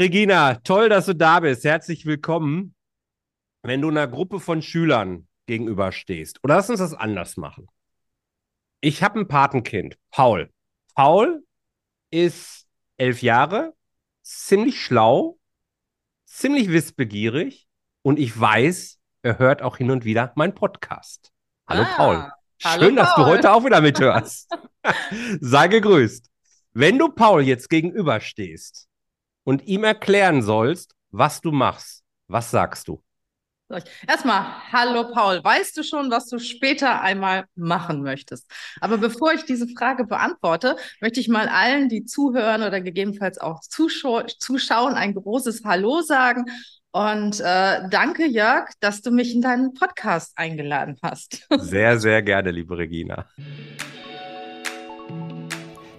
Regina, toll, dass du da bist. Herzlich willkommen. Wenn du einer Gruppe von Schülern gegenüberstehst, oder lass uns das anders machen. Ich habe ein Patenkind, Paul. Paul ist elf Jahre, ziemlich schlau, ziemlich wissbegierig und ich weiß, er hört auch hin und wieder meinen Podcast. Hallo ah, Paul. Schön, hallo, dass Paul. du heute auch wieder mithörst. Sei gegrüßt. Wenn du Paul jetzt gegenüberstehst, und ihm erklären sollst, was du machst, was sagst du? Erstmal, hallo Paul, weißt du schon, was du später einmal machen möchtest? Aber bevor ich diese Frage beantworte, möchte ich mal allen, die zuhören oder gegebenenfalls auch zuschau zuschauen, ein großes Hallo sagen. Und äh, danke, Jörg, dass du mich in deinen Podcast eingeladen hast. Sehr, sehr gerne, liebe Regina.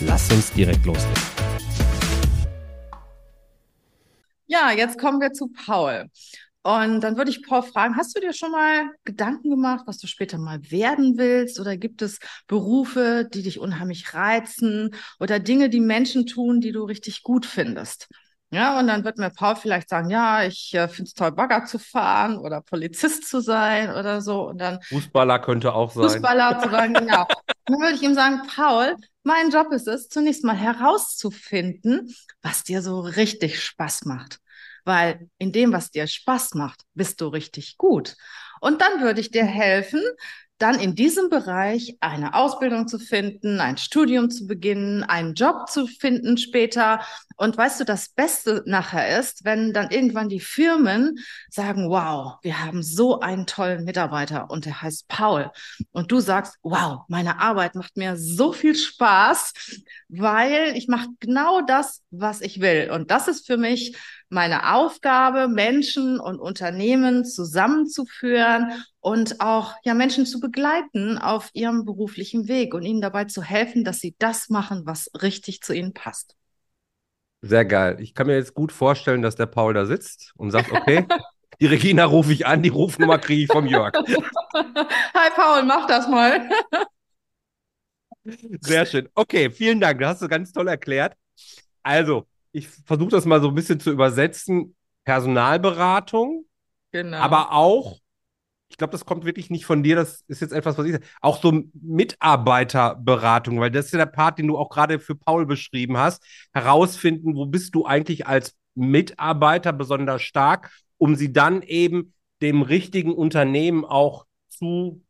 Lass uns direkt loslegen. Ja, jetzt kommen wir zu Paul. Und dann würde ich Paul fragen, hast du dir schon mal Gedanken gemacht, was du später mal werden willst? Oder gibt es Berufe, die dich unheimlich reizen oder Dinge, die Menschen tun, die du richtig gut findest? Ja, und dann wird mir Paul vielleicht sagen, ja, ich äh, finde es toll, Bagger zu fahren oder Polizist zu sein oder so. Und dann Fußballer könnte auch sein. Fußballer zu sein, genau. dann würde ich ihm sagen, Paul, mein Job ist es, zunächst mal herauszufinden, was dir so richtig Spaß macht. Weil in dem, was dir Spaß macht, bist du richtig gut. Und dann würde ich dir helfen, dann in diesem Bereich eine Ausbildung zu finden, ein Studium zu beginnen, einen Job zu finden später. Und weißt du, das Beste nachher ist, wenn dann irgendwann die Firmen sagen, wow, wir haben so einen tollen Mitarbeiter und der heißt Paul. Und du sagst, wow, meine Arbeit macht mir so viel Spaß, weil ich mache genau das, was ich will. Und das ist für mich meine Aufgabe, Menschen und Unternehmen zusammenzuführen und auch ja Menschen zu begleiten auf ihrem beruflichen Weg und ihnen dabei zu helfen, dass sie das machen, was richtig zu ihnen passt. Sehr geil. Ich kann mir jetzt gut vorstellen, dass der Paul da sitzt und sagt, okay, die Regina rufe ich an, die Rufnummer kriege ich vom Jörg. Hi Paul, mach das mal. Sehr schön. Okay, vielen Dank. Das hast du ganz toll erklärt. Also, ich versuche das mal so ein bisschen zu übersetzen. Personalberatung, genau. aber auch, ich glaube, das kommt wirklich nicht von dir, das ist jetzt etwas, was ich sage, auch so Mitarbeiterberatung, weil das ist ja der Part, den du auch gerade für Paul beschrieben hast, herausfinden, wo bist du eigentlich als Mitarbeiter besonders stark, um sie dann eben dem richtigen Unternehmen auch zu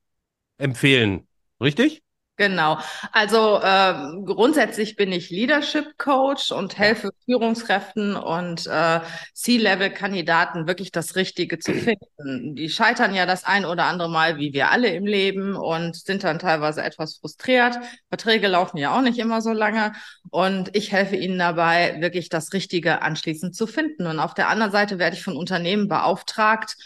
empfehlen. Richtig? Genau. Also äh, grundsätzlich bin ich Leadership Coach und helfe Führungskräften und äh, C-Level-Kandidaten wirklich das Richtige zu finden. Die scheitern ja das ein oder andere Mal, wie wir alle im Leben, und sind dann teilweise etwas frustriert. Verträge laufen ja auch nicht immer so lange. Und ich helfe ihnen dabei, wirklich das Richtige anschließend zu finden. Und auf der anderen Seite werde ich von Unternehmen beauftragt,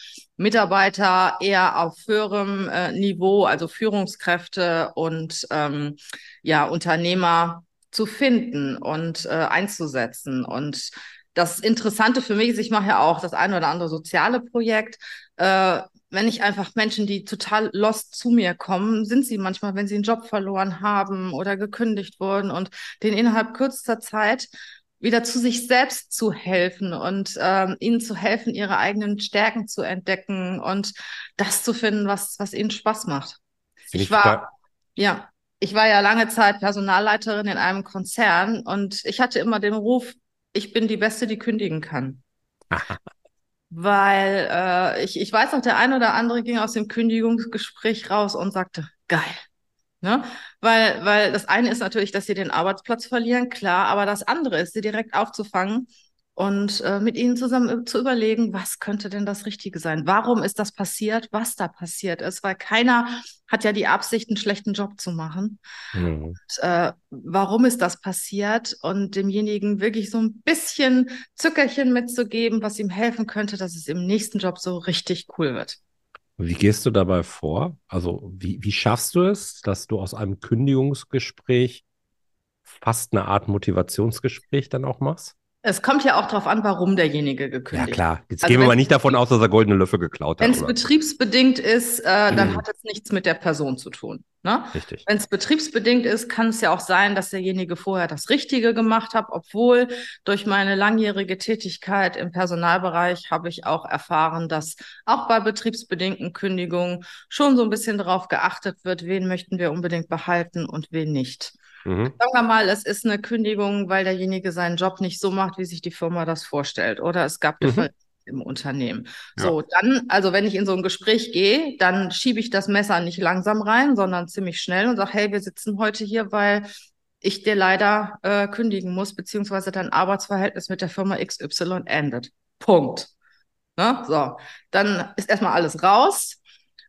Mitarbeiter eher auf höherem äh, Niveau, also Führungskräfte und ähm, ja, Unternehmer zu finden und äh, einzusetzen. Und das Interessante für mich ist, ich mache ja auch das eine oder andere soziale Projekt. Äh, wenn ich einfach Menschen, die total lost zu mir kommen, sind sie manchmal, wenn sie einen Job verloren haben oder gekündigt wurden und den innerhalb kürzester Zeit wieder zu sich selbst zu helfen und ähm, ihnen zu helfen, ihre eigenen Stärken zu entdecken und das zu finden, was, was ihnen Spaß macht. Ich, ich war, ja, ich war ja lange Zeit Personalleiterin in einem Konzern und ich hatte immer den Ruf, ich bin die Beste, die kündigen kann. Weil äh, ich, ich weiß noch, der eine oder andere ging aus dem Kündigungsgespräch raus und sagte, geil, Ne? Weil, weil das eine ist natürlich, dass sie den Arbeitsplatz verlieren, klar, aber das andere ist, sie direkt aufzufangen und äh, mit ihnen zusammen zu überlegen, was könnte denn das Richtige sein? Warum ist das passiert? Was da passiert ist? Weil keiner hat ja die Absicht, einen schlechten Job zu machen. Mhm. Und, äh, warum ist das passiert? Und demjenigen wirklich so ein bisschen Zückerchen mitzugeben, was ihm helfen könnte, dass es im nächsten Job so richtig cool wird. Wie gehst du dabei vor? Also wie, wie schaffst du es, dass du aus einem Kündigungsgespräch fast eine Art Motivationsgespräch dann auch machst? Es kommt ja auch darauf an, warum derjenige gekündigt Ja, klar. Jetzt also gehen wir mal nicht davon aus, dass er goldene Löffel geklaut hat. Wenn es betriebsbedingt ist, äh, dann mhm. hat es nichts mit der Person zu tun. Ne? Richtig. Wenn es betriebsbedingt ist, kann es ja auch sein, dass derjenige vorher das Richtige gemacht hat, obwohl durch meine langjährige Tätigkeit im Personalbereich habe ich auch erfahren, dass auch bei betriebsbedingten Kündigungen schon so ein bisschen darauf geachtet wird, wen möchten wir unbedingt behalten und wen nicht. Mhm. Sagen wir mal, es ist eine Kündigung, weil derjenige seinen Job nicht so macht, wie sich die Firma das vorstellt. Oder es gab mhm. im Unternehmen. Ja. So, dann, also wenn ich in so ein Gespräch gehe, dann schiebe ich das Messer nicht langsam rein, sondern ziemlich schnell und sage, hey, wir sitzen heute hier, weil ich dir leider äh, kündigen muss, beziehungsweise dein Arbeitsverhältnis mit der Firma XY endet. Punkt. Ne? So, dann ist erstmal alles raus.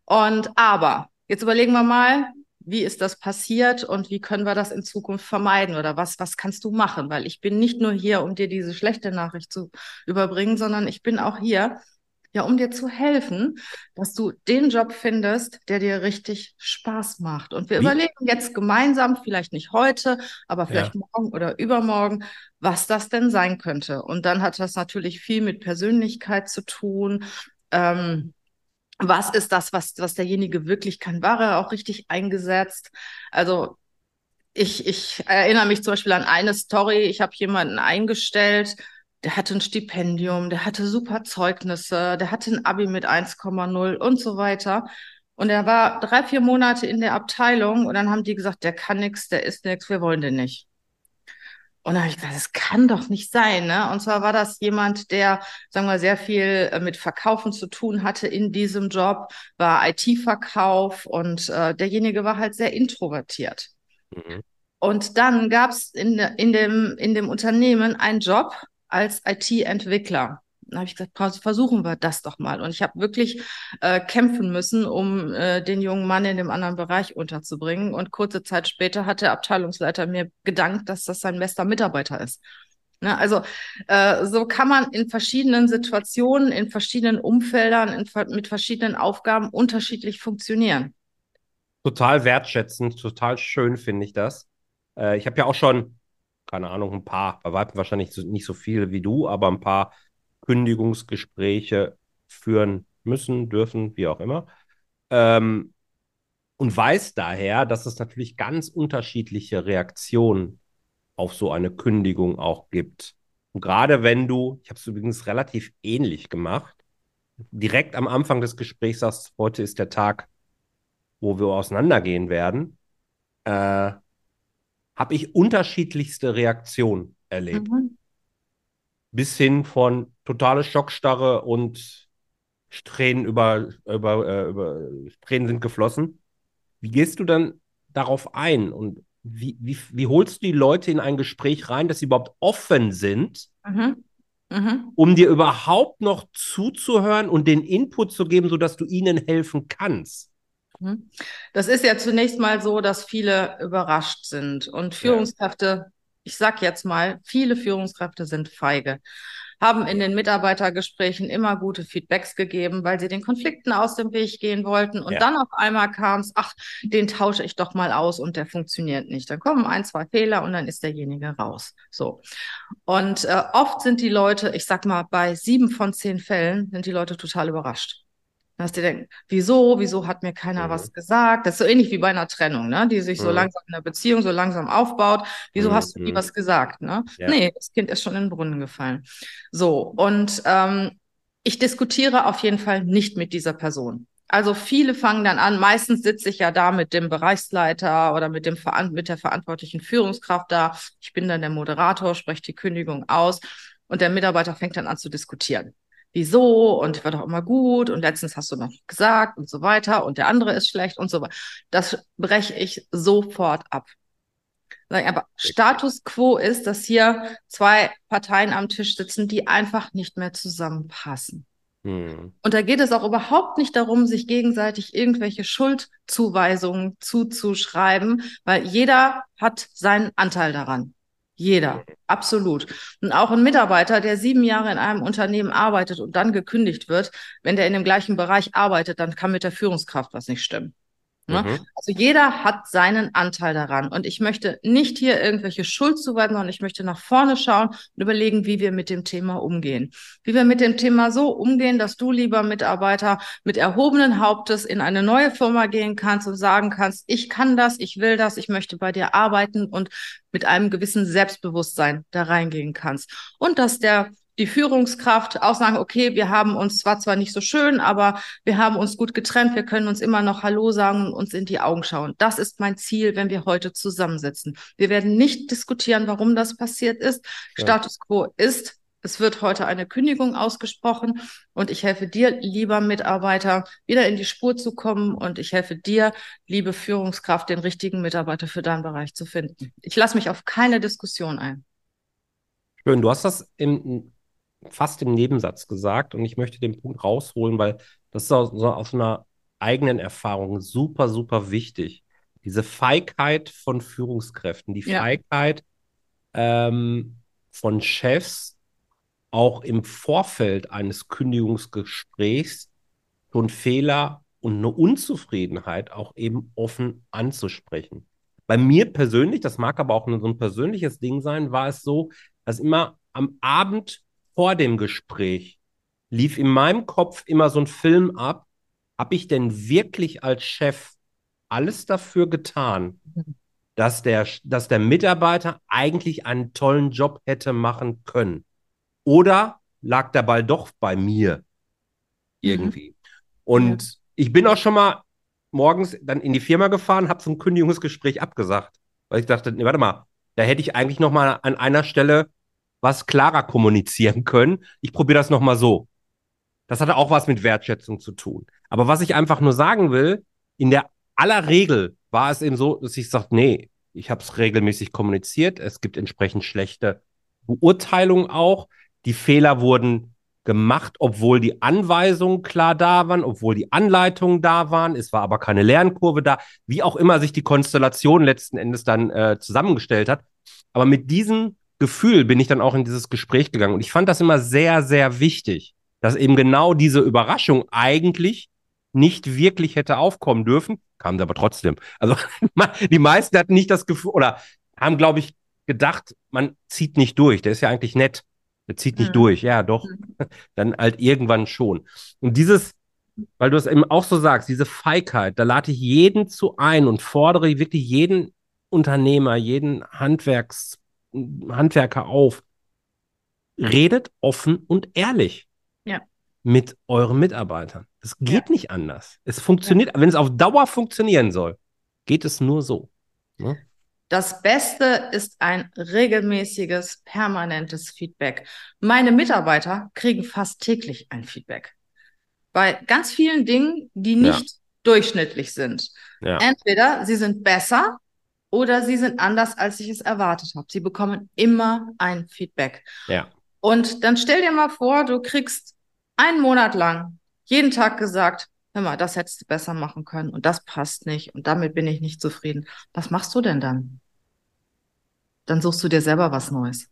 Und aber, jetzt überlegen wir mal, wie ist das passiert und wie können wir das in Zukunft vermeiden oder was, was kannst du machen? Weil ich bin nicht nur hier, um dir diese schlechte Nachricht zu überbringen, sondern ich bin auch hier, ja, um dir zu helfen, dass du den Job findest, der dir richtig Spaß macht. Und wir wie? überlegen jetzt gemeinsam, vielleicht nicht heute, aber vielleicht ja. morgen oder übermorgen, was das denn sein könnte. Und dann hat das natürlich viel mit Persönlichkeit zu tun. Ähm, was ist das, was, was derjenige wirklich kann? War er auch richtig eingesetzt? Also ich, ich erinnere mich zum Beispiel an eine Story. Ich habe jemanden eingestellt, der hatte ein Stipendium, der hatte super Zeugnisse, der hatte ein Abi mit 1,0 und so weiter. Und er war drei, vier Monate in der Abteilung und dann haben die gesagt, der kann nichts, der ist nichts, wir wollen den nicht. Und dann habe ich gesagt, das kann doch nicht sein. Ne? Und zwar war das jemand, der, sagen wir, sehr viel äh, mit Verkaufen zu tun hatte in diesem Job, war IT-Verkauf und äh, derjenige war halt sehr introvertiert. Mhm. Und dann gab es in, in, dem, in dem Unternehmen einen Job als IT-Entwickler. Habe ich gesagt, versuchen wir das doch mal. Und ich habe wirklich äh, kämpfen müssen, um äh, den jungen Mann in dem anderen Bereich unterzubringen. Und kurze Zeit später hat der Abteilungsleiter mir gedankt, dass das sein bester Mitarbeiter ist. Ne, also äh, so kann man in verschiedenen Situationen, in verschiedenen Umfeldern, in, mit verschiedenen Aufgaben unterschiedlich funktionieren. Total wertschätzend, total schön finde ich das. Äh, ich habe ja auch schon, keine Ahnung, ein paar, bei weitem wahrscheinlich nicht so viele wie du, aber ein paar Kündigungsgespräche führen müssen, dürfen, wie auch immer. Ähm, und weiß daher, dass es natürlich ganz unterschiedliche Reaktionen auf so eine Kündigung auch gibt. Und gerade wenn du, ich habe es übrigens relativ ähnlich gemacht, direkt am Anfang des Gesprächs sagst, heute ist der Tag, wo wir auseinandergehen werden, äh, habe ich unterschiedlichste Reaktionen erlebt. Mhm bis hin von totale Schockstarre und Tränen über, über, äh, über Tränen sind geflossen. Wie gehst du dann darauf ein und wie, wie, wie holst du die Leute in ein Gespräch rein, dass sie überhaupt offen sind, mhm. Mhm. um dir überhaupt noch zuzuhören und den Input zu geben, sodass du ihnen helfen kannst? Mhm. Das ist ja zunächst mal so, dass viele überrascht sind und Führungskräfte ich sag jetzt mal, viele Führungskräfte sind feige, haben in den Mitarbeitergesprächen immer gute Feedbacks gegeben, weil sie den Konflikten aus dem Weg gehen wollten. Und ja. dann auf einmal kam es, ach, den tausche ich doch mal aus und der funktioniert nicht. Dann kommen ein, zwei Fehler und dann ist derjenige raus. So. Und äh, oft sind die Leute, ich sag mal, bei sieben von zehn Fällen sind die Leute total überrascht. Dass die denken, wieso, wieso hat mir keiner mhm. was gesagt? Das ist so ähnlich wie bei einer Trennung, ne? die sich mhm. so langsam in der Beziehung so langsam aufbaut. Wieso mhm. hast du nie mhm. was gesagt? Ne? Ja. Nee, das Kind ist schon in den Brunnen gefallen. So, und ähm, ich diskutiere auf jeden Fall nicht mit dieser Person. Also viele fangen dann an, meistens sitze ich ja da mit dem Bereichsleiter oder mit, dem mit der verantwortlichen Führungskraft da. Ich bin dann der Moderator, spreche die Kündigung aus und der Mitarbeiter fängt dann an zu diskutieren wieso und war doch immer gut und letztens hast du noch gesagt und so weiter und der andere ist schlecht und so weiter. Das breche ich sofort ab. Aber Status quo ist, dass hier zwei Parteien am Tisch sitzen, die einfach nicht mehr zusammenpassen. Hm. Und da geht es auch überhaupt nicht darum, sich gegenseitig irgendwelche Schuldzuweisungen zuzuschreiben, weil jeder hat seinen Anteil daran. Jeder, absolut. Und auch ein Mitarbeiter, der sieben Jahre in einem Unternehmen arbeitet und dann gekündigt wird, wenn der in dem gleichen Bereich arbeitet, dann kann mit der Führungskraft was nicht stimmen. Ne? Mhm. Also jeder hat seinen Anteil daran. Und ich möchte nicht hier irgendwelche Schuld zuweisen, sondern ich möchte nach vorne schauen und überlegen, wie wir mit dem Thema umgehen. Wie wir mit dem Thema so umgehen, dass du, lieber Mitarbeiter, mit erhobenen Hauptes in eine neue Firma gehen kannst und sagen kannst, ich kann das, ich will das, ich möchte bei dir arbeiten und mit einem gewissen Selbstbewusstsein da reingehen kannst. Und dass der die Führungskraft auch sagen, okay, wir haben uns zwar zwar nicht so schön, aber wir haben uns gut getrennt, wir können uns immer noch Hallo sagen und uns in die Augen schauen. Das ist mein Ziel, wenn wir heute zusammensitzen. Wir werden nicht diskutieren, warum das passiert ist. Ja. Status quo ist, es wird heute eine Kündigung ausgesprochen und ich helfe dir, lieber Mitarbeiter, wieder in die Spur zu kommen und ich helfe dir, liebe Führungskraft, den richtigen Mitarbeiter für deinen Bereich zu finden. Ich lasse mich auf keine Diskussion ein. Schön, du hast das im fast im Nebensatz gesagt und ich möchte den Punkt rausholen, weil das ist aus, aus einer eigenen Erfahrung super, super wichtig. Diese Feigheit von Führungskräften, die ja. Feigheit ähm, von Chefs, auch im Vorfeld eines Kündigungsgesprächs schon Fehler und eine Unzufriedenheit auch eben offen anzusprechen. Bei mir persönlich, das mag aber auch so ein persönliches Ding sein, war es so, dass immer am Abend vor dem Gespräch lief in meinem Kopf immer so ein Film ab, habe ich denn wirklich als Chef alles dafür getan, dass der, dass der Mitarbeiter eigentlich einen tollen Job hätte machen können? Oder lag der Ball doch bei mir irgendwie? Mhm. Und ja. ich bin auch schon mal morgens dann in die Firma gefahren, habe so ein Kündigungsgespräch abgesagt, weil ich dachte, nee, warte mal, da hätte ich eigentlich noch mal an einer Stelle was klarer kommunizieren können. Ich probiere das nochmal so. Das hatte auch was mit Wertschätzung zu tun. Aber was ich einfach nur sagen will, in der aller Regel war es eben so, dass ich sage, nee, ich habe es regelmäßig kommuniziert. Es gibt entsprechend schlechte Beurteilungen auch. Die Fehler wurden gemacht, obwohl die Anweisungen klar da waren, obwohl die Anleitungen da waren. Es war aber keine Lernkurve da, wie auch immer sich die Konstellation letzten Endes dann äh, zusammengestellt hat. Aber mit diesen Gefühl bin ich dann auch in dieses Gespräch gegangen. Und ich fand das immer sehr, sehr wichtig, dass eben genau diese Überraschung eigentlich nicht wirklich hätte aufkommen dürfen, kam aber trotzdem. Also die meisten hatten nicht das Gefühl oder haben, glaube ich, gedacht, man zieht nicht durch. Der ist ja eigentlich nett. Der zieht nicht mhm. durch. Ja, doch. Mhm. Dann halt irgendwann schon. Und dieses, weil du es eben auch so sagst, diese Feigheit, da lade ich jeden zu ein und fordere wirklich jeden Unternehmer, jeden Handwerks Handwerker auf. Redet offen und ehrlich ja. mit euren Mitarbeitern. Es geht ja. nicht anders. Es funktioniert, ja. wenn es auf Dauer funktionieren soll, geht es nur so. Ne? Das Beste ist ein regelmäßiges, permanentes Feedback. Meine Mitarbeiter kriegen fast täglich ein Feedback. Bei ganz vielen Dingen, die nicht durchschnittlich sind. Entweder sie sind besser oder sie sind anders, als ich es erwartet habe. Sie bekommen immer ein Feedback. Ja. Und dann stell dir mal vor, du kriegst einen Monat lang jeden Tag gesagt, hör mal, das hättest du besser machen können und das passt nicht und damit bin ich nicht zufrieden. Was machst du denn dann? Dann suchst du dir selber was Neues.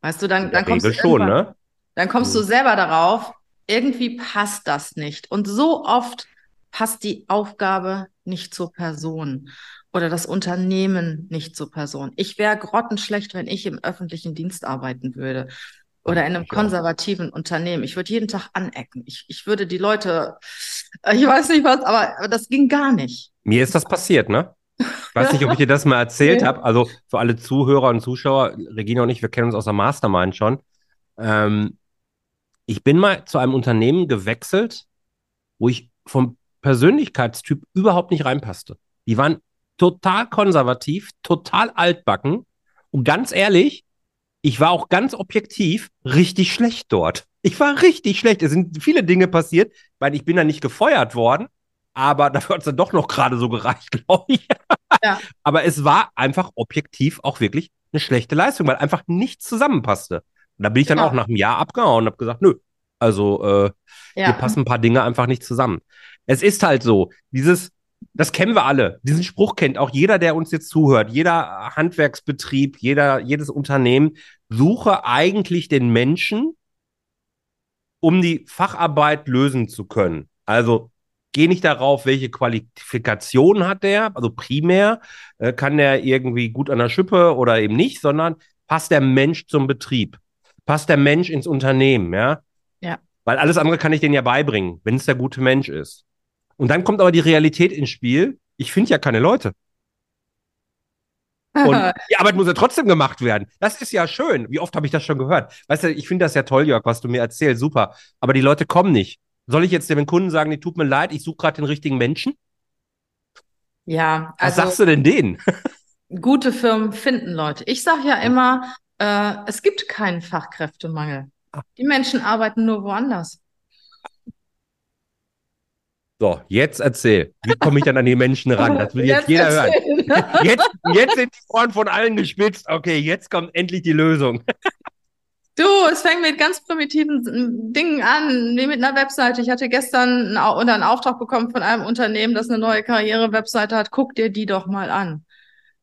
Weißt du, dann, dann kommst du schon, ne? Dann kommst mhm. du selber darauf, irgendwie passt das nicht. Und so oft passt die Aufgabe nicht zur Person oder das Unternehmen nicht zur Person. Ich wäre grottenschlecht, wenn ich im öffentlichen Dienst arbeiten würde oder in einem konservativen Unternehmen. Ich würde jeden Tag anecken. Ich, ich würde die Leute, äh, ich weiß nicht was, aber das ging gar nicht. Mir ist das passiert, ne? Ich weiß nicht, ob ich dir das mal erzählt ja. habe. Also für alle Zuhörer und Zuschauer, Regina und ich, wir kennen uns aus der Mastermind schon. Ähm, ich bin mal zu einem Unternehmen gewechselt, wo ich vom Persönlichkeitstyp überhaupt nicht reinpasste. Die waren total konservativ, total altbacken. Und ganz ehrlich, ich war auch ganz objektiv richtig schlecht dort. Ich war richtig schlecht. Es sind viele Dinge passiert, weil ich bin da nicht gefeuert worden, aber dafür hat es dann doch noch gerade so gereicht, glaube ich. ja. Aber es war einfach objektiv auch wirklich eine schlechte Leistung, weil einfach nichts zusammenpasste. Und da bin ich dann ja. auch nach einem Jahr abgehauen und habe gesagt, nö, also äh, ja. hier passen ein paar Dinge einfach nicht zusammen. Es ist halt so, dieses, das kennen wir alle. Diesen Spruch kennt auch jeder, der uns jetzt zuhört. Jeder Handwerksbetrieb, jeder, jedes Unternehmen. Suche eigentlich den Menschen, um die Facharbeit lösen zu können. Also geh nicht darauf, welche Qualifikation hat der, also primär, äh, kann der irgendwie gut an der Schippe oder eben nicht, sondern passt der Mensch zum Betrieb, passt der Mensch ins Unternehmen, ja? Ja. Weil alles andere kann ich denen ja beibringen, wenn es der gute Mensch ist. Und dann kommt aber die Realität ins Spiel. Ich finde ja keine Leute. Und die Arbeit muss ja trotzdem gemacht werden. Das ist ja schön. Wie oft habe ich das schon gehört? Weißt du, ich finde das ja toll, Jörg, was du mir erzählst. Super. Aber die Leute kommen nicht. Soll ich jetzt dem Kunden sagen, nee, tut mir leid, ich suche gerade den richtigen Menschen? Ja. Also, was sagst du denn denen? gute Firmen finden Leute. Ich sage ja immer, äh, es gibt keinen Fachkräftemangel. Ah. Die Menschen arbeiten nur woanders. So, jetzt erzähl. Wie komme ich dann an die Menschen ran? Das will jetzt, jetzt jeder erzählen. hören. Jetzt, jetzt sind die Ohren von allen gespitzt. Okay, jetzt kommt endlich die Lösung. Du, es fängt mit ganz primitiven Dingen an, wie mit einer Webseite. Ich hatte gestern einen, oder einen Auftrag bekommen von einem Unternehmen, das eine neue Karriere-Webseite hat. Guck dir die doch mal an.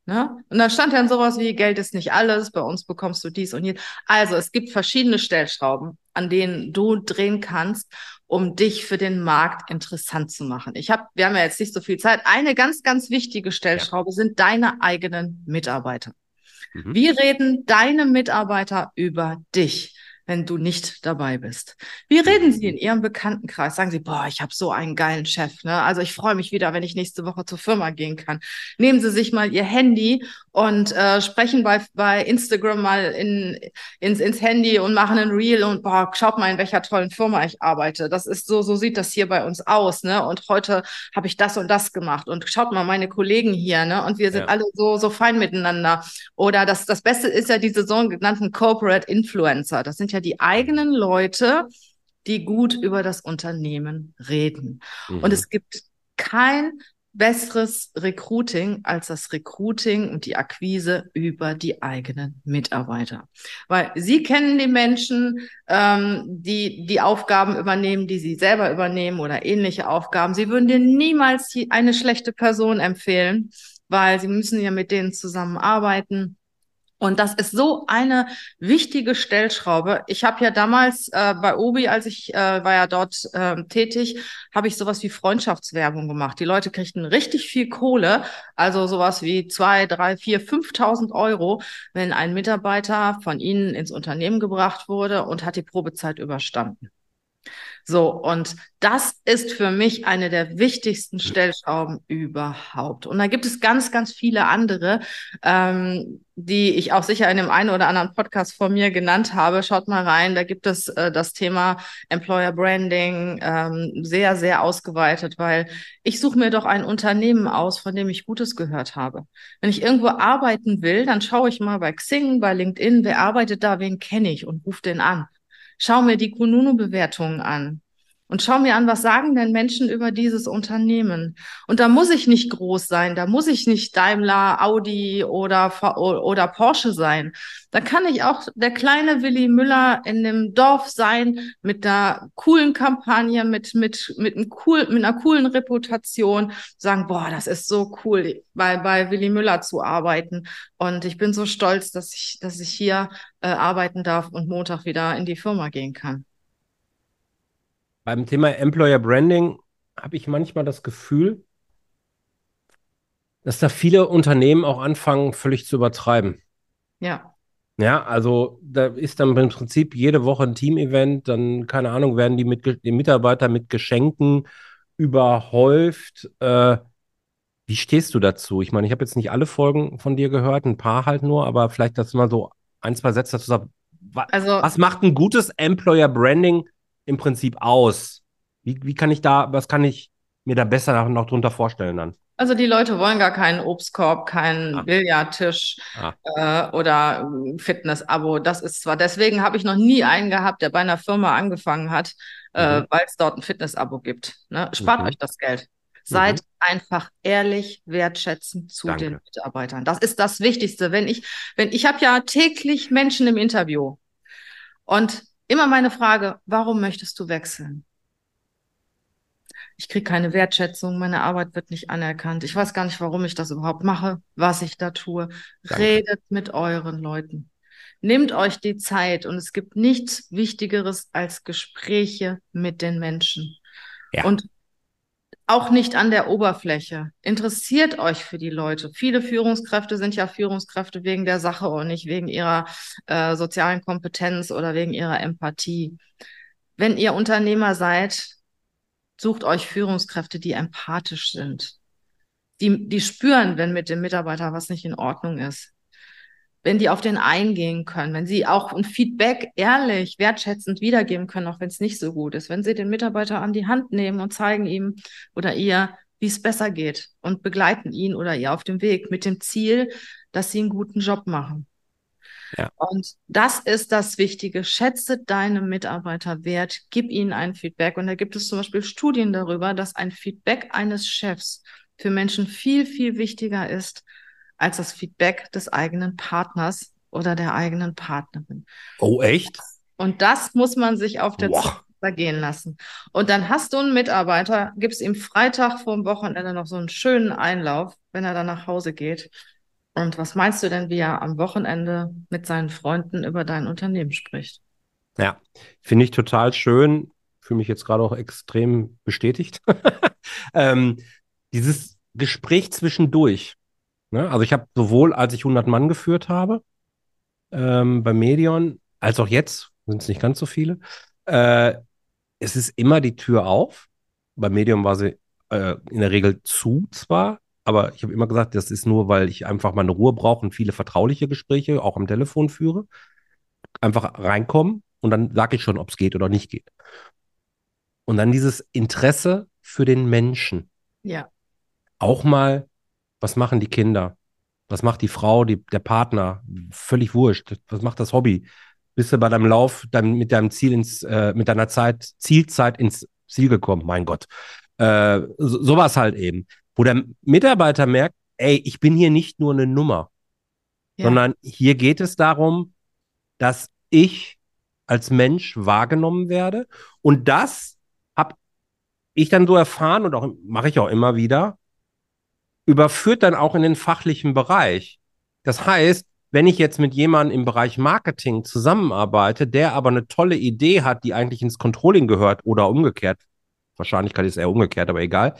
Ne? Und da stand dann sowas wie, Geld ist nicht alles, bei uns bekommst du dies und jenes. Also es gibt verschiedene Stellschrauben, an denen du drehen kannst um dich für den Markt interessant zu machen. Ich habe, wir haben ja jetzt nicht so viel Zeit. Eine ganz, ganz wichtige Stellschraube ja. sind deine eigenen Mitarbeiter. Mhm. Wie reden deine Mitarbeiter über dich? Wenn du nicht dabei bist. Wie reden Sie in Ihrem Bekanntenkreis? Sagen Sie, boah, ich habe so einen geilen Chef. Ne? Also ich freue mich wieder, wenn ich nächste Woche zur Firma gehen kann. Nehmen Sie sich mal Ihr Handy und äh, sprechen bei, bei Instagram mal in, ins, ins Handy und machen ein Reel und boah, schaut mal, in welcher tollen Firma ich arbeite. Das ist so, so sieht das hier bei uns aus. Ne? Und heute habe ich das und das gemacht. Und schaut mal, meine Kollegen hier, ne? Und wir sind ja. alle so, so fein miteinander. Oder das, das Beste ist ja diese sogenannten Corporate Influencer. Das sind ja die eigenen Leute, die gut über das Unternehmen reden. Mhm. Und es gibt kein besseres Recruiting als das Recruiting und die Akquise über die eigenen Mitarbeiter. Weil sie kennen die Menschen, ähm, die die Aufgaben übernehmen, die sie selber übernehmen oder ähnliche Aufgaben. Sie würden dir niemals eine schlechte Person empfehlen, weil sie müssen ja mit denen zusammenarbeiten. Und das ist so eine wichtige Stellschraube. Ich habe ja damals äh, bei Obi, als ich äh, war ja dort äh, tätig, habe ich sowas wie Freundschaftswerbung gemacht. Die Leute kriegten richtig viel Kohle, also sowas wie zwei, drei, vier, fünftausend Euro, wenn ein Mitarbeiter von ihnen ins Unternehmen gebracht wurde und hat die Probezeit überstanden. So, und das ist für mich eine der wichtigsten Stellschrauben überhaupt. Und da gibt es ganz, ganz viele andere, ähm, die ich auch sicher in dem einen oder anderen Podcast von mir genannt habe. Schaut mal rein, da gibt es äh, das Thema Employer Branding ähm, sehr, sehr ausgeweitet, weil ich suche mir doch ein Unternehmen aus, von dem ich Gutes gehört habe. Wenn ich irgendwo arbeiten will, dann schaue ich mal bei Xing, bei LinkedIn, wer arbeitet da, wen kenne ich und rufe den an schau mir die Kununu-Bewertungen an und schau mir an, was sagen denn Menschen über dieses Unternehmen. Und da muss ich nicht groß sein, da muss ich nicht Daimler, Audi oder, oder Porsche sein. Da kann ich auch der kleine Willi Müller in dem Dorf sein mit einer coolen Kampagne, mit, mit, mit, einem cool, mit einer coolen Reputation, sagen, boah, das ist so cool, bei, bei Willi Müller zu arbeiten. Und ich bin so stolz, dass ich, dass ich hier äh, arbeiten darf und Montag wieder in die Firma gehen kann. Beim Thema Employer Branding habe ich manchmal das Gefühl, dass da viele Unternehmen auch anfangen, völlig zu übertreiben. Ja. Ja, also da ist dann im Prinzip jede Woche ein Team-Event, dann, keine Ahnung, werden die, mit, die Mitarbeiter mit Geschenken überhäuft. Äh, wie stehst du dazu? Ich meine, ich habe jetzt nicht alle Folgen von dir gehört, ein paar halt nur, aber vielleicht, dass du mal so ein, zwei Sätze dazu sagst. Also, was macht ein gutes Employer Branding im Prinzip aus? Wie, wie kann ich da, was kann ich mir da besser noch drunter vorstellen dann? Also die Leute wollen gar keinen Obstkorb, keinen ah. Billardtisch ah. Äh, oder Fitness-Abo. Das ist zwar, deswegen habe ich noch nie einen gehabt, der bei einer Firma angefangen hat, äh, mhm. äh, weil es dort ein Fitness-Abo gibt. Ne? Spart mhm. euch das Geld. Seid mhm. einfach ehrlich, wertschätzend zu Danke. den Mitarbeitern. Das ist das Wichtigste. Wenn ich, wenn ich habe ja täglich Menschen im Interview und immer meine Frage, warum möchtest du wechseln? Ich kriege keine Wertschätzung, meine Arbeit wird nicht anerkannt. Ich weiß gar nicht, warum ich das überhaupt mache, was ich da tue. Danke. Redet mit euren Leuten. Nehmt euch die Zeit und es gibt nichts Wichtigeres als Gespräche mit den Menschen. Ja. Und auch nicht an der Oberfläche. Interessiert euch für die Leute. Viele Führungskräfte sind ja Führungskräfte wegen der Sache und nicht wegen ihrer äh, sozialen Kompetenz oder wegen ihrer Empathie. Wenn ihr Unternehmer seid, sucht euch Führungskräfte, die empathisch sind. Die, die spüren, wenn mit dem Mitarbeiter was nicht in Ordnung ist wenn die auf den eingehen können, wenn sie auch ein Feedback ehrlich, wertschätzend wiedergeben können, auch wenn es nicht so gut ist, wenn sie den Mitarbeiter an die Hand nehmen und zeigen ihm oder ihr, wie es besser geht und begleiten ihn oder ihr auf dem Weg mit dem Ziel, dass sie einen guten Job machen. Ja. Und das ist das Wichtige. Schätze deine Mitarbeiter wert, gib ihnen ein Feedback. Und da gibt es zum Beispiel Studien darüber, dass ein Feedback eines Chefs für Menschen viel, viel wichtiger ist als das Feedback des eigenen Partners oder der eigenen Partnerin. Oh, echt? Und das muss man sich auf der wow. Zunge gehen lassen. Und dann hast du einen Mitarbeiter, gibst ihm Freitag vor dem Wochenende noch so einen schönen Einlauf, wenn er dann nach Hause geht. Und was meinst du denn, wie er am Wochenende mit seinen Freunden über dein Unternehmen spricht? Ja, finde ich total schön. Fühle mich jetzt gerade auch extrem bestätigt. ähm, dieses Gespräch zwischendurch. Ne? Also ich habe sowohl, als ich 100 Mann geführt habe, ähm, bei Medion, als auch jetzt, sind es nicht ganz so viele, äh, es ist immer die Tür auf. Bei Medium war sie äh, in der Regel zu zwar, aber ich habe immer gesagt, das ist nur, weil ich einfach meine Ruhe brauche und viele vertrauliche Gespräche auch am Telefon führe. Einfach reinkommen und dann sage ich schon, ob es geht oder nicht geht. Und dann dieses Interesse für den Menschen. Ja. Auch mal was machen die Kinder? Was macht die Frau, die, der Partner? Völlig wurscht. Was macht das Hobby? Bist du bei deinem Lauf dann mit deinem Ziel ins, äh, mit deiner Zeit, Zielzeit ins Ziel gekommen? Mein Gott. Äh, so, sowas halt eben. Wo der Mitarbeiter merkt, ey, ich bin hier nicht nur eine Nummer, ja. sondern hier geht es darum, dass ich als Mensch wahrgenommen werde. Und das habe ich dann so erfahren und auch mache ich auch immer wieder, überführt dann auch in den fachlichen Bereich. Das heißt, wenn ich jetzt mit jemandem im Bereich Marketing zusammenarbeite, der aber eine tolle Idee hat, die eigentlich ins Controlling gehört oder umgekehrt, Wahrscheinlichkeit ist eher umgekehrt, aber egal,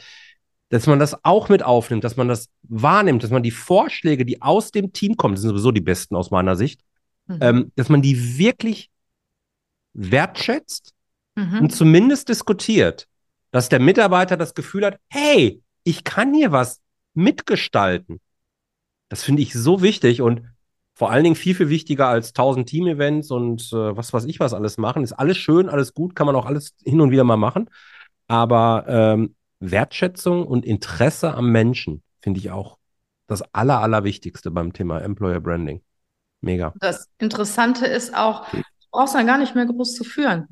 dass man das auch mit aufnimmt, dass man das wahrnimmt, dass man die Vorschläge, die aus dem Team kommen, das sind sowieso die besten aus meiner Sicht, mhm. ähm, dass man die wirklich wertschätzt mhm. und zumindest diskutiert, dass der Mitarbeiter das Gefühl hat, hey, ich kann hier was mitgestalten. Das finde ich so wichtig und vor allen Dingen viel, viel wichtiger als tausend Team-Events und äh, was weiß ich was alles machen. Ist alles schön, alles gut, kann man auch alles hin und wieder mal machen. Aber ähm, Wertschätzung und Interesse am Menschen finde ich auch das Aller, Allerwichtigste beim Thema Employer Branding. Mega. Das Interessante ist auch, du brauchst dann gar nicht mehr groß zu führen.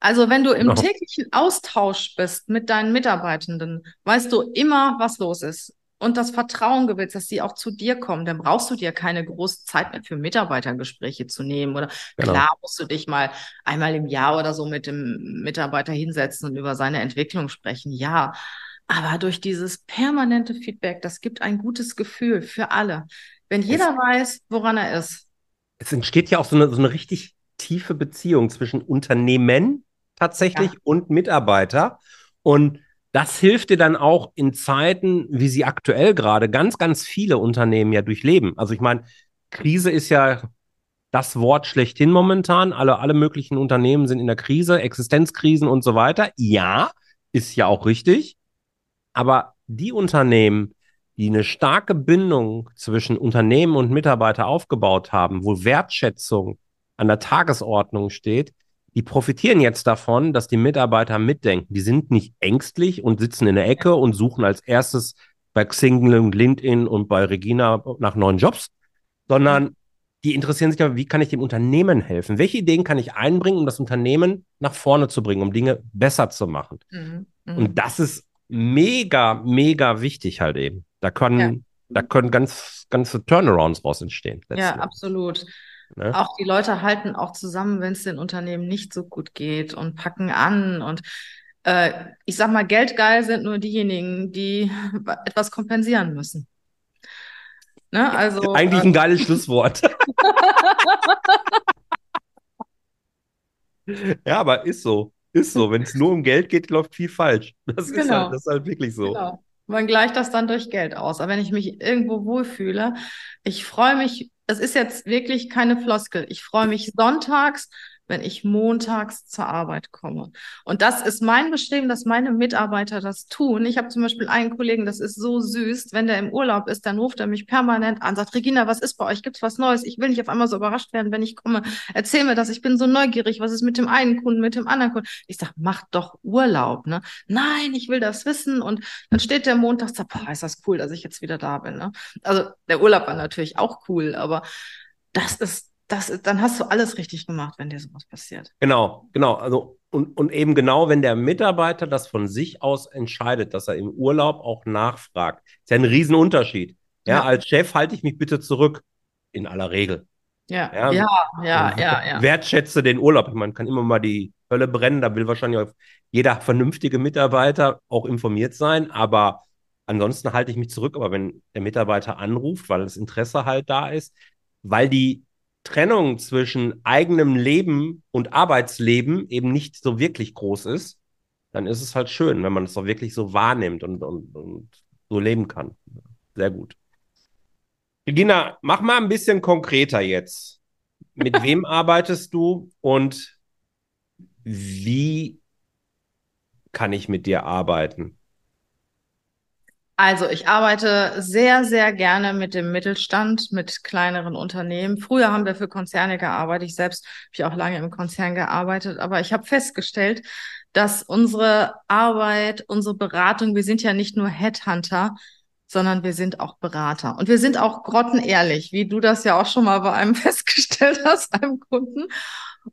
Also wenn du im täglichen Austausch bist mit deinen Mitarbeitenden, weißt du immer, was los ist und das Vertrauen gewinnst, dass die auch zu dir kommen, dann brauchst du dir keine große Zeit mehr für Mitarbeitergespräche zu nehmen. Oder genau. klar musst du dich mal einmal im Jahr oder so mit dem Mitarbeiter hinsetzen und über seine Entwicklung sprechen. Ja. Aber durch dieses permanente Feedback, das gibt ein gutes Gefühl für alle. Wenn jeder es, weiß, woran er ist. Es entsteht ja auch so eine, so eine richtig tiefe Beziehung zwischen Unternehmen tatsächlich ja. und Mitarbeiter. Und das hilft dir dann auch in Zeiten, wie sie aktuell gerade ganz, ganz viele Unternehmen ja durchleben. Also ich meine, Krise ist ja das Wort schlechthin momentan. Alle, alle möglichen Unternehmen sind in der Krise, Existenzkrisen und so weiter. Ja, ist ja auch richtig. Aber die Unternehmen, die eine starke Bindung zwischen Unternehmen und Mitarbeiter aufgebaut haben, wo Wertschätzung an der Tagesordnung steht, die profitieren jetzt davon, dass die Mitarbeiter mitdenken. Die sind nicht ängstlich und sitzen in der Ecke und suchen als erstes bei Xing und LinkedIn und bei Regina nach neuen Jobs, sondern die interessieren sich aber, wie kann ich dem Unternehmen helfen? Welche Ideen kann ich einbringen, um das Unternehmen nach vorne zu bringen, um Dinge besser zu machen? Mhm. Mhm. Und das ist mega, mega wichtig halt eben. Da können, ja. da können ganz, ganze Turnarounds raus entstehen. Ja, absolut. Ne? Auch die Leute halten auch zusammen, wenn es den Unternehmen nicht so gut geht und packen an und äh, ich sag mal, geldgeil sind nur diejenigen, die etwas kompensieren müssen. Ne? Also, Eigentlich ein äh, geiles Schlusswort. ja, aber ist so. Ist so. Wenn es nur um Geld geht, läuft viel falsch. Das, genau. ist, halt, das ist halt wirklich so. Genau. Man gleicht das dann durch Geld aus. Aber wenn ich mich irgendwo wohlfühle, ich freue mich, es ist jetzt wirklich keine Floskel, ich freue mich sonntags, wenn ich montags zur Arbeit komme. Und das ist mein Bestreben, dass meine Mitarbeiter das tun. Ich habe zum Beispiel einen Kollegen, das ist so süß, wenn der im Urlaub ist, dann ruft er mich permanent an, sagt, Regina, was ist bei euch? Gibt's was Neues? Ich will nicht auf einmal so überrascht werden, wenn ich komme. Erzähl mir das, ich bin so neugierig, was ist mit dem einen Kunden, mit dem anderen Kunden? Ich sag, mach doch Urlaub, ne? Nein, ich will das wissen. Und dann steht der Montag, sagt, boah, ist das cool, dass ich jetzt wieder da bin. Ne? Also der Urlaub war natürlich auch cool, aber das ist das, dann hast du alles richtig gemacht, wenn dir sowas passiert. Genau, genau. Also, und, und eben genau, wenn der Mitarbeiter das von sich aus entscheidet, dass er im Urlaub auch nachfragt, ist ja ein Riesenunterschied. Ja, ja. als Chef halte ich mich bitte zurück. In aller Regel. Ja, ja, ja, ja, ja, ja. Wertschätze den Urlaub. Man kann immer mal die Hölle brennen, da will wahrscheinlich jeder vernünftige Mitarbeiter auch informiert sein, aber ansonsten halte ich mich zurück. Aber wenn der Mitarbeiter anruft, weil das Interesse halt da ist, weil die Trennung zwischen eigenem Leben und Arbeitsleben eben nicht so wirklich groß ist, dann ist es halt schön, wenn man es auch wirklich so wahrnimmt und, und, und so leben kann. Sehr gut. Regina, mach mal ein bisschen konkreter jetzt. Mit wem arbeitest du und wie kann ich mit dir arbeiten? Also ich arbeite sehr, sehr gerne mit dem Mittelstand, mit kleineren Unternehmen. Früher haben wir für Konzerne gearbeitet. Ich selbst habe ich auch lange im Konzern gearbeitet. Aber ich habe festgestellt, dass unsere Arbeit, unsere Beratung, wir sind ja nicht nur Headhunter, sondern wir sind auch Berater. Und wir sind auch grottenehrlich, wie du das ja auch schon mal bei einem festgestellt hast, einem Kunden.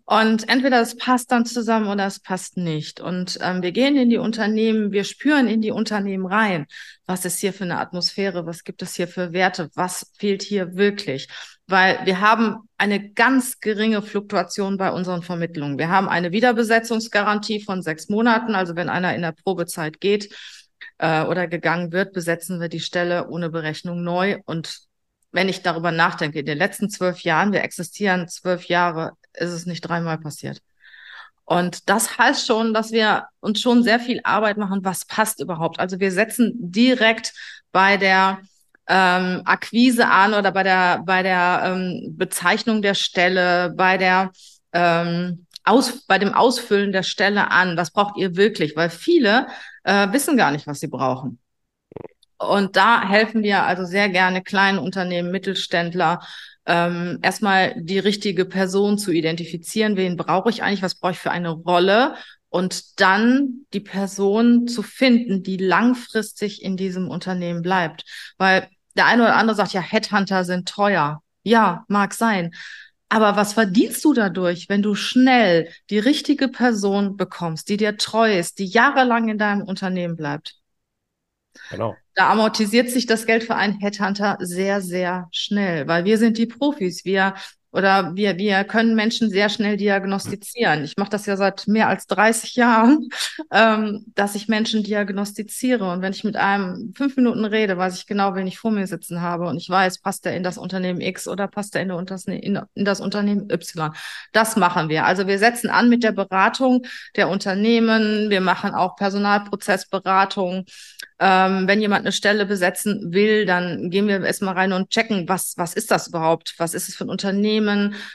Und entweder es passt dann zusammen oder es passt nicht. Und ähm, wir gehen in die Unternehmen, wir spüren in die Unternehmen rein. Was ist hier für eine Atmosphäre? Was gibt es hier für Werte? Was fehlt hier wirklich? Weil wir haben eine ganz geringe Fluktuation bei unseren Vermittlungen. Wir haben eine Wiederbesetzungsgarantie von sechs Monaten. Also wenn einer in der Probezeit geht äh, oder gegangen wird, besetzen wir die Stelle ohne Berechnung neu. Und wenn ich darüber nachdenke, in den letzten zwölf Jahren, wir existieren zwölf Jahre, ist es nicht dreimal passiert. Und das heißt schon, dass wir uns schon sehr viel Arbeit machen, was passt überhaupt. Also wir setzen direkt bei der ähm, Akquise an oder bei der, bei der ähm, Bezeichnung der Stelle, bei der ähm, aus, bei dem Ausfüllen der Stelle an. Was braucht ihr wirklich? Weil viele äh, wissen gar nicht, was sie brauchen. Und da helfen wir also sehr gerne kleinen Unternehmen, Mittelständler, ähm, erstmal die richtige Person zu identifizieren. Wen brauche ich eigentlich? Was brauche ich für eine Rolle? Und dann die Person zu finden, die langfristig in diesem Unternehmen bleibt. Weil der eine oder andere sagt, ja, Headhunter sind teuer. Ja, mag sein. Aber was verdienst du dadurch, wenn du schnell die richtige Person bekommst, die dir treu ist, die jahrelang in deinem Unternehmen bleibt? Genau da amortisiert sich das Geld für einen Headhunter sehr, sehr schnell, weil wir sind die Profis. Wir oder wir, wir können Menschen sehr schnell diagnostizieren. Ich mache das ja seit mehr als 30 Jahren, ähm, dass ich Menschen diagnostiziere. Und wenn ich mit einem fünf Minuten rede, weiß ich genau, wen ich vor mir sitzen habe. Und ich weiß, passt er in das Unternehmen X oder passt er in, in, das Unternehmen Y. Das machen wir. Also wir setzen an mit der Beratung der Unternehmen. Wir machen auch Personalprozessberatung. Ähm, wenn jemand eine Stelle besetzen will, dann gehen wir erstmal rein und checken, was, was ist das überhaupt? Was ist es für ein Unternehmen?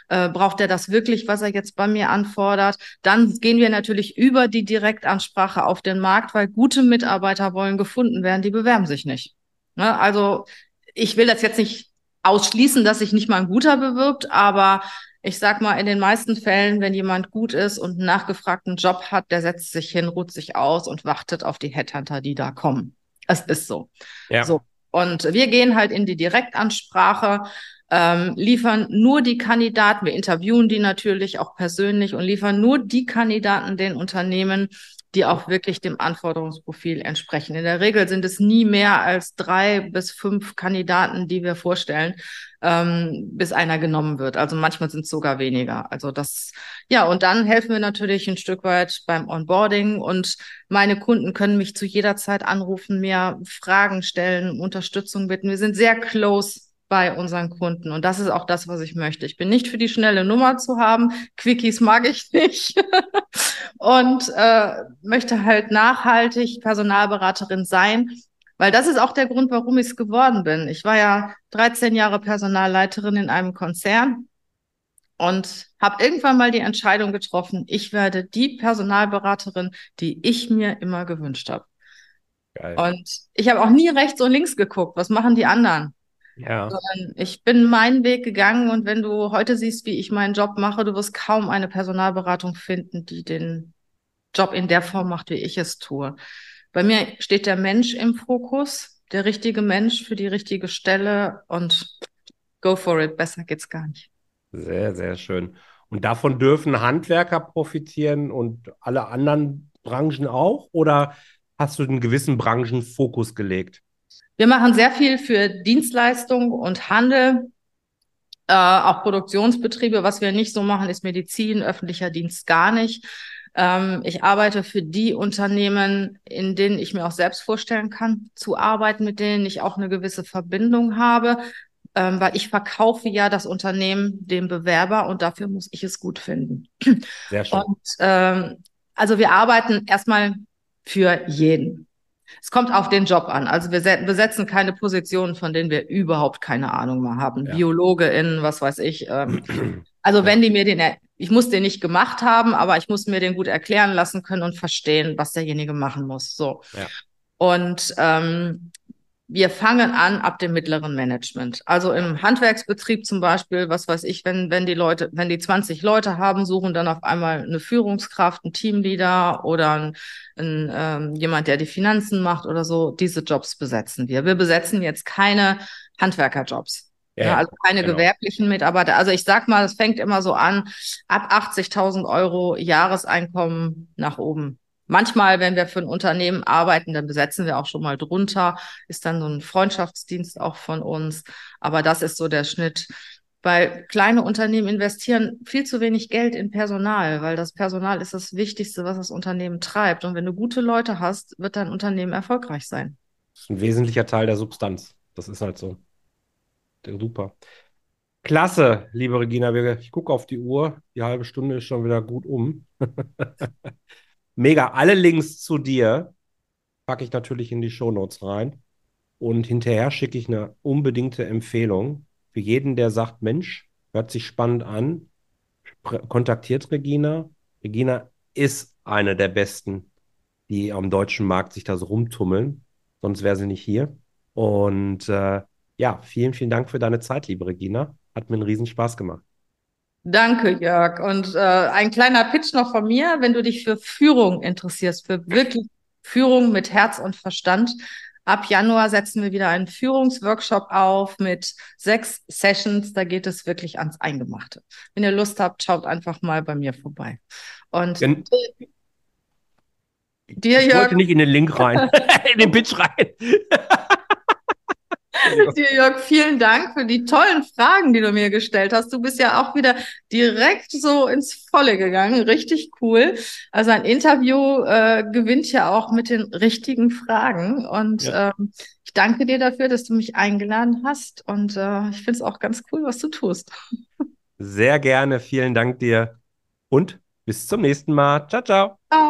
Äh, braucht er das wirklich, was er jetzt bei mir anfordert? Dann gehen wir natürlich über die Direktansprache auf den Markt, weil gute Mitarbeiter wollen gefunden werden, die bewerben sich nicht. Ne? Also ich will das jetzt nicht ausschließen, dass sich nicht mal ein guter bewirbt, aber ich sag mal, in den meisten Fällen, wenn jemand gut ist und einen nachgefragten Job hat, der setzt sich hin, ruht sich aus und wartet auf die Headhunter, die da kommen. Es ist so. Ja. so. Und wir gehen halt in die Direktansprache. Ähm, liefern nur die Kandidaten, wir interviewen die natürlich auch persönlich und liefern nur die Kandidaten den Unternehmen, die auch wirklich dem Anforderungsprofil entsprechen. In der Regel sind es nie mehr als drei bis fünf Kandidaten, die wir vorstellen, ähm, bis einer genommen wird. Also manchmal sind es sogar weniger. Also das, ja, und dann helfen wir natürlich ein Stück weit beim Onboarding und meine Kunden können mich zu jeder Zeit anrufen, mir Fragen stellen, Unterstützung bitten. Wir sind sehr close bei unseren Kunden. Und das ist auch das, was ich möchte. Ich bin nicht für die schnelle Nummer zu haben. Quickies mag ich nicht. und äh, möchte halt nachhaltig Personalberaterin sein. Weil das ist auch der Grund, warum ich es geworden bin. Ich war ja 13 Jahre Personalleiterin in einem Konzern und habe irgendwann mal die Entscheidung getroffen, ich werde die Personalberaterin, die ich mir immer gewünscht habe. Und ich habe auch nie rechts und links geguckt, was machen die anderen. Ja. ich bin meinen Weg gegangen und wenn du heute siehst, wie ich meinen Job mache, du wirst kaum eine Personalberatung finden, die den Job in der Form macht, wie ich es tue. Bei mir steht der Mensch im Fokus, der richtige Mensch für die richtige Stelle und go for it. Besser geht's gar nicht. Sehr, sehr schön. Und davon dürfen Handwerker profitieren und alle anderen Branchen auch? Oder hast du einen gewissen Branchenfokus gelegt? Wir machen sehr viel für Dienstleistung und Handel, äh, auch Produktionsbetriebe. Was wir nicht so machen, ist Medizin, öffentlicher Dienst gar nicht. Ähm, ich arbeite für die Unternehmen, in denen ich mir auch selbst vorstellen kann, zu arbeiten, mit denen ich auch eine gewisse Verbindung habe, ähm, weil ich verkaufe ja das Unternehmen dem Bewerber und dafür muss ich es gut finden. Sehr schön. Und ähm, also wir arbeiten erstmal für jeden. Es kommt auf den Job an. Also wir besetzen keine Positionen, von denen wir überhaupt keine Ahnung mehr haben. Ja. BiologInnen, was weiß ich. Ähm, also wenn die mir den, ich muss den nicht gemacht haben, aber ich muss mir den gut erklären lassen können und verstehen, was derjenige machen muss. So. Ja. Und ähm, wir fangen an ab dem mittleren Management. Also im Handwerksbetrieb zum Beispiel, was weiß ich, wenn, wenn die Leute, wenn die 20 Leute haben, suchen dann auf einmal eine Führungskraft, ein Teamleader oder ein, ein, ähm, jemand, der die Finanzen macht oder so. Diese Jobs besetzen wir. Wir besetzen jetzt keine Handwerkerjobs. Ja, ja, also keine genau. gewerblichen Mitarbeiter. Also ich sag mal, es fängt immer so an, ab 80.000 Euro Jahreseinkommen nach oben. Manchmal, wenn wir für ein Unternehmen arbeiten, dann besetzen wir auch schon mal drunter, ist dann so ein Freundschaftsdienst auch von uns. Aber das ist so der Schnitt. Weil kleine Unternehmen investieren viel zu wenig Geld in Personal, weil das Personal ist das Wichtigste, was das Unternehmen treibt. Und wenn du gute Leute hast, wird dein Unternehmen erfolgreich sein. Das ist ein wesentlicher Teil der Substanz. Das ist halt so. Super. Klasse, liebe Regina. Ich gucke auf die Uhr. Die halbe Stunde ist schon wieder gut um. Mega. Alle Links zu dir packe ich natürlich in die Shownotes rein. Und hinterher schicke ich eine unbedingte Empfehlung für jeden, der sagt, Mensch, hört sich spannend an, kontaktiert Regina. Regina ist eine der besten, die am deutschen Markt sich da so rumtummeln. Sonst wäre sie nicht hier. Und äh, ja, vielen, vielen Dank für deine Zeit, liebe Regina. Hat mir einen Riesenspaß gemacht. Danke, Jörg. Und äh, ein kleiner Pitch noch von mir, wenn du dich für Führung interessierst, für wirklich Führung mit Herz und Verstand. Ab Januar setzen wir wieder einen Führungsworkshop auf mit sechs Sessions. Da geht es wirklich ans Eingemachte. Wenn ihr Lust habt, schaut einfach mal bei mir vorbei. Und Gen dir, Jörg. Ich wollte nicht in den Link rein, in den Pitch rein. Dir, Jörg, vielen Dank für die tollen Fragen, die du mir gestellt hast. Du bist ja auch wieder direkt so ins Volle gegangen. Richtig cool. Also ein Interview äh, gewinnt ja auch mit den richtigen Fragen. Und ja. ähm, ich danke dir dafür, dass du mich eingeladen hast. Und äh, ich finde es auch ganz cool, was du tust. Sehr gerne. Vielen Dank dir. Und bis zum nächsten Mal. Ciao, ciao. Ciao.